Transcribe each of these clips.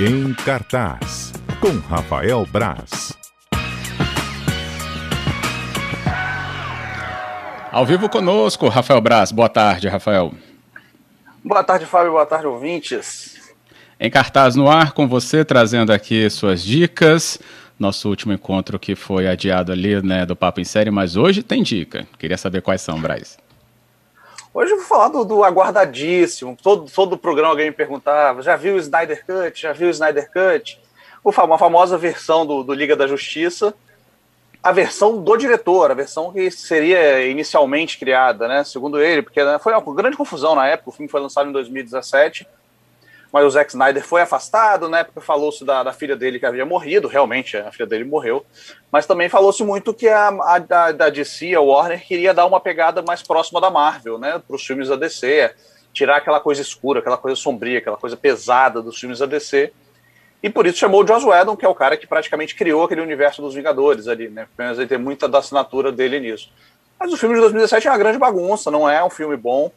Em cartaz, com Rafael Braz. Ao vivo conosco, Rafael Braz. Boa tarde, Rafael. Boa tarde, Fábio. Boa tarde, ouvintes. Em cartaz no ar, com você, trazendo aqui suas dicas. Nosso último encontro que foi adiado ali, né, do Papo em Série, mas hoje tem dica. Queria saber quais são, Braz. Hoje eu vou falar do, do aguardadíssimo. Todo, todo o programa alguém me perguntava: já viu o Snyder Cut? Já viu o Snyder Cut? Uma famosa versão do, do Liga da Justiça, a versão do diretor, a versão que seria inicialmente criada, né? Segundo ele, porque né, foi uma grande confusão na época. O filme foi lançado em 2017 mas o Zack Snyder foi afastado, na época falou-se da, da, filha dele que havia morrido, realmente a filha dele morreu, mas também falou-se muito que a, a, da DC, a Warner, queria dar uma pegada mais próxima da Marvel, né, para os filmes da DC, tirar aquela coisa escura, aquela coisa sombria, aquela coisa pesada dos filmes da DC, e por isso chamou o Joss Whedon, que é o cara que praticamente criou aquele universo dos Vingadores ali, né, pelo menos ele tem muita da assinatura dele nisso. Mas o filme de 2017 é uma grande bagunça, não é um filme bom,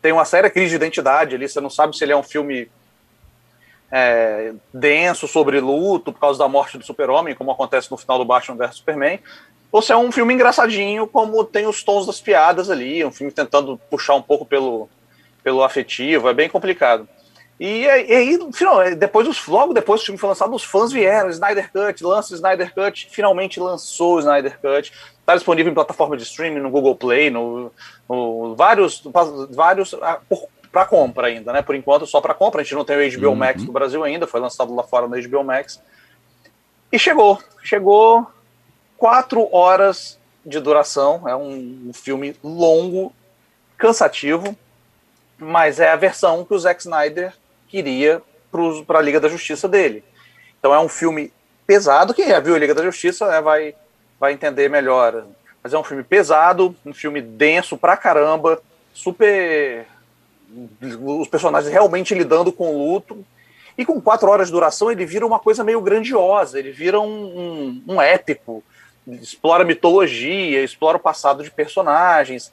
tem uma séria crise de identidade ali, você não sabe se ele é um filme é, denso sobre luto por causa da morte do super-homem, como acontece no final do Batman vs Superman, ou se é um filme engraçadinho, como tem os tons das piadas ali, um filme tentando puxar um pouco pelo, pelo afetivo, é bem complicado. E, aí, final, depois, logo depois que o filme foi lançado, os fãs vieram, Snyder Cut, lança o Snyder Cut, finalmente lançou o Snyder Cut, está disponível em plataforma de streaming, no Google Play, no, no vários, vários ah, para compra ainda, né? Por enquanto só para compra, a gente não tem o HBO uhum. Max no Brasil ainda, foi lançado lá fora no HBO Max. E chegou, chegou quatro horas de duração, é um, um filme longo, cansativo, mas é a versão que o Zack Snyder queria para a Liga da Justiça dele. Então é um filme pesado, quem já viu a Liga da Justiça né, vai, vai entender melhor. Mas é um filme pesado, um filme denso pra caramba, super. Os personagens realmente lidando com o luto. E com quatro horas de duração, ele vira uma coisa meio grandiosa, ele vira um, um, um épico, explora mitologia, explora o passado de personagens,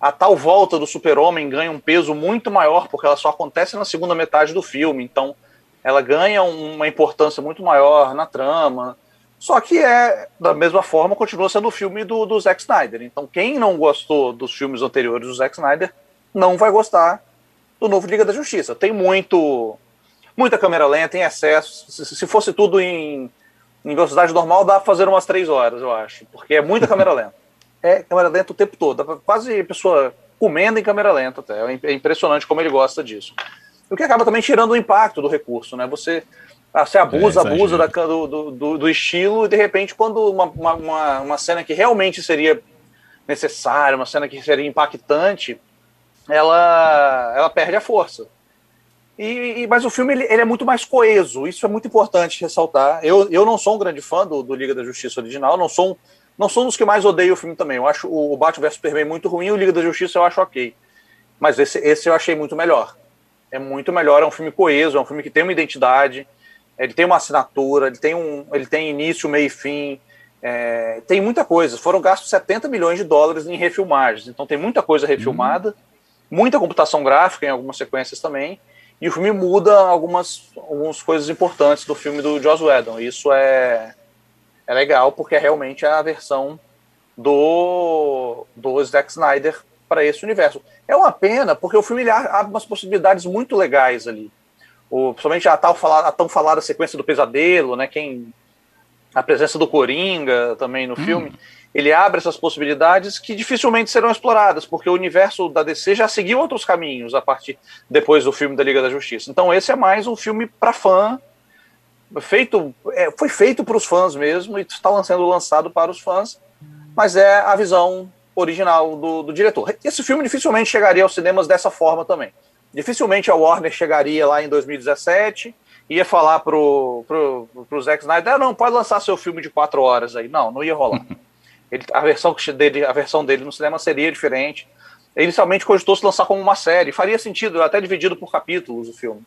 a tal volta do super-homem ganha um peso muito maior, porque ela só acontece na segunda metade do filme, então ela ganha uma importância muito maior na trama. Só que é, da mesma forma, continua sendo o filme do, do Zack Snyder. Então, quem não gostou dos filmes anteriores do Zack Snyder não vai gostar do novo Liga da Justiça. Tem muito muita câmera lenta, em excesso. Se, se fosse tudo em, em velocidade normal, dá para fazer umas três horas, eu acho, porque é muita câmera lenta é câmera lenta o tempo todo. Quase pessoa comendo em câmera lenta até. É impressionante como ele gosta disso. O que acaba também tirando o impacto do recurso, né? Você, ah, você abusa, é, abusa da, do, do, do, estilo e de repente quando uma, uma, uma cena que realmente seria necessária, uma cena que seria impactante, ela, ela perde a força. E, e, mas o filme ele, ele, é muito mais coeso, isso é muito importante ressaltar. Eu, eu não sou um grande fã do, do Liga da Justiça original, não sou um, não sou um dos que mais odeio o filme também. Eu acho o Batman vs Superman muito ruim, o Liga da Justiça eu acho ok. Mas esse, esse eu achei muito melhor. É muito melhor, é um filme coeso, é um filme que tem uma identidade, ele tem uma assinatura, ele tem, um, ele tem início, meio e fim. É, tem muita coisa. Foram gastos 70 milhões de dólares em refilmagens, então tem muita coisa refilmada, uhum. muita computação gráfica em algumas sequências também, e o filme muda algumas, algumas coisas importantes do filme do Joss Whedon. Isso é, é legal porque é realmente a versão do, do Zack Snyder para esse universo. É uma pena, porque o filme abre umas possibilidades muito legais ali. O, principalmente a, tal falada, a tão falada sequência do pesadelo, né? Quem, a presença do Coringa também no hum. filme. Ele abre essas possibilidades que dificilmente serão exploradas, porque o universo da DC já seguiu outros caminhos a partir depois do filme da Liga da Justiça. Então esse é mais um filme para fã feito, é, foi feito para os fãs mesmo e está sendo lançado para os fãs, mas é a visão original do, do, diretor. Esse filme dificilmente chegaria aos cinemas dessa forma também. Dificilmente a Warner chegaria lá em 2017 ia falar pro, pro, pro Zack Snyder, ah, não, pode lançar seu filme de quatro horas aí. Não, não ia rolar. Ele, a, versão dele, a versão dele no cinema seria diferente. Ele inicialmente cogitou se lançar como uma série. Faria sentido, até dividido por capítulos o filme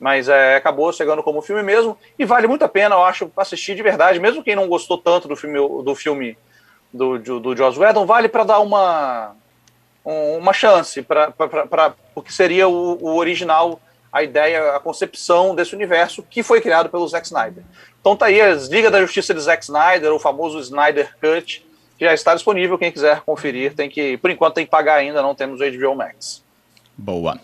mas é, acabou chegando como filme mesmo e vale muito a pena, eu acho, assistir de verdade, mesmo quem não gostou tanto do filme do filme do, do, do Joss Whedon, vale para dar uma uma chance para o que seria o, o, original a ideia, a concepção desse universo que foi criado pelo Zack Snyder. Então tá aí as Liga da Justiça de Zack Snyder, o famoso Snyder Cut, que já está disponível, quem quiser conferir, tem que, por enquanto tem que pagar ainda, não temos o HBO Max. Boa.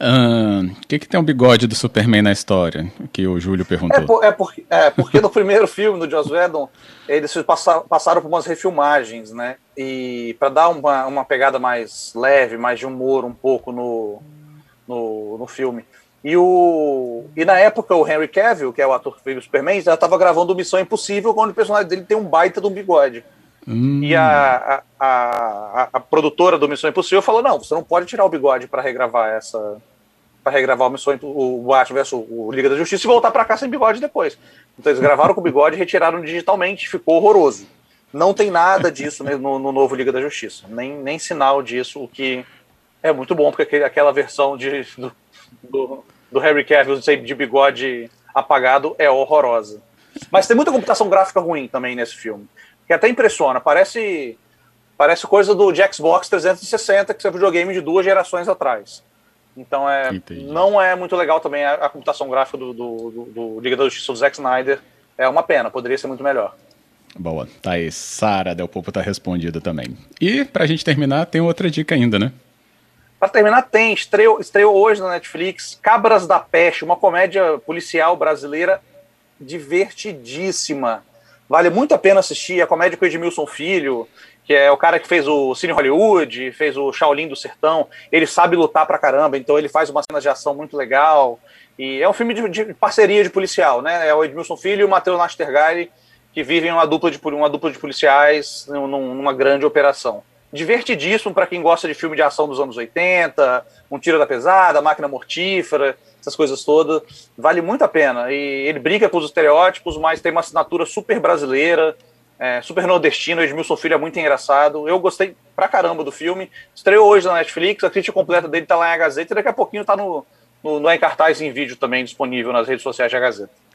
O que, que tem um bigode do Superman na história? Que o Júlio perguntou. É, por, é, por, é porque no primeiro filme do Joss Whedon, eles passaram, passaram por umas refilmagens, né? E para dar uma, uma pegada mais leve, mais de humor um pouco no, no, no filme. E, o, e na época o Henry Cavill, que é o ator que fez o Superman, já estava gravando Missão Impossível, quando o personagem dele tem um baita de um bigode. Hum. E a, a, a, a, produtora do Missão Impossível falou: não, você não pode tirar o bigode para regravar essa. Para regravar o Missão o Batman vs o Liga da Justiça e voltar para cá sem bigode depois. Então eles gravaram com o bigode e retiraram digitalmente, ficou horroroso. Não tem nada disso no, no novo Liga da Justiça, nem, nem sinal disso, o que é muito bom, porque aquela versão de, do, do, do Harry Cavill de bigode apagado é horrorosa. Mas tem muita computação gráfica ruim também nesse filme, que até impressiona. Parece parece coisa do Xbox 360, que é um videogame de duas gerações atrás. Então é, não é muito legal também a, a computação gráfica do, do, do, do Liga da Justiça do Zack Snyder. É uma pena, poderia ser muito melhor. Boa, tá aí. Sara Del Popo tá respondida também. E pra gente terminar, tem outra dica ainda, né? Para terminar, tem, estreou, estreou hoje na Netflix, Cabras da Peste, uma comédia policial brasileira divertidíssima. Vale muito a pena assistir. A comédia com Edmilson Filho, que é o cara que fez o Cine Hollywood, fez o Shaolin do Sertão. Ele sabe lutar pra caramba, então ele faz uma cena de ação muito legal. E é um filme de, de parceria de policial, né? É o Edmilson Filho e o Matheus Nastergaile que vivem uma dupla de, uma dupla de policiais numa grande operação divertidíssimo para quem gosta de filme de ação dos anos 80, Um Tiro da Pesada, Máquina Mortífera, essas coisas todas. Vale muito a pena. E ele brinca com os estereótipos, mas tem uma assinatura super brasileira, é, super nordestina. O Edmilson Filho é muito engraçado. Eu gostei pra caramba do filme. Estreou hoje na Netflix, a crítica completa dele tá lá em Gazeta e daqui a pouquinho tá no, no, no em cartaz em vídeo também disponível nas redes sociais da Gazeta.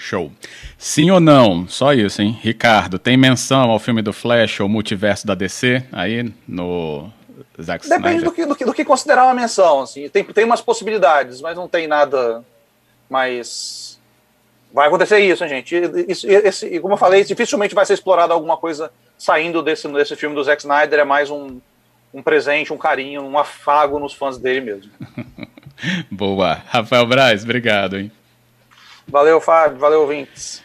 Show. Sim ou não? Só isso, hein? Ricardo, tem menção ao filme do Flash ou multiverso da DC aí no Zack Depende do que, do que, do, que, considerar uma menção. Assim. Tem, tem umas possibilidades, mas não tem nada mais. Vai acontecer isso, hein, gente? Isso, esse, como eu falei, dificilmente vai ser explorado alguma coisa saindo desse, desse filme do Zack Snyder. É mais um, um presente, um carinho, um afago nos fãs dele mesmo. Boa. Rafael Braz, obrigado, hein? Valeu, Fábio. Valeu, ouvintes.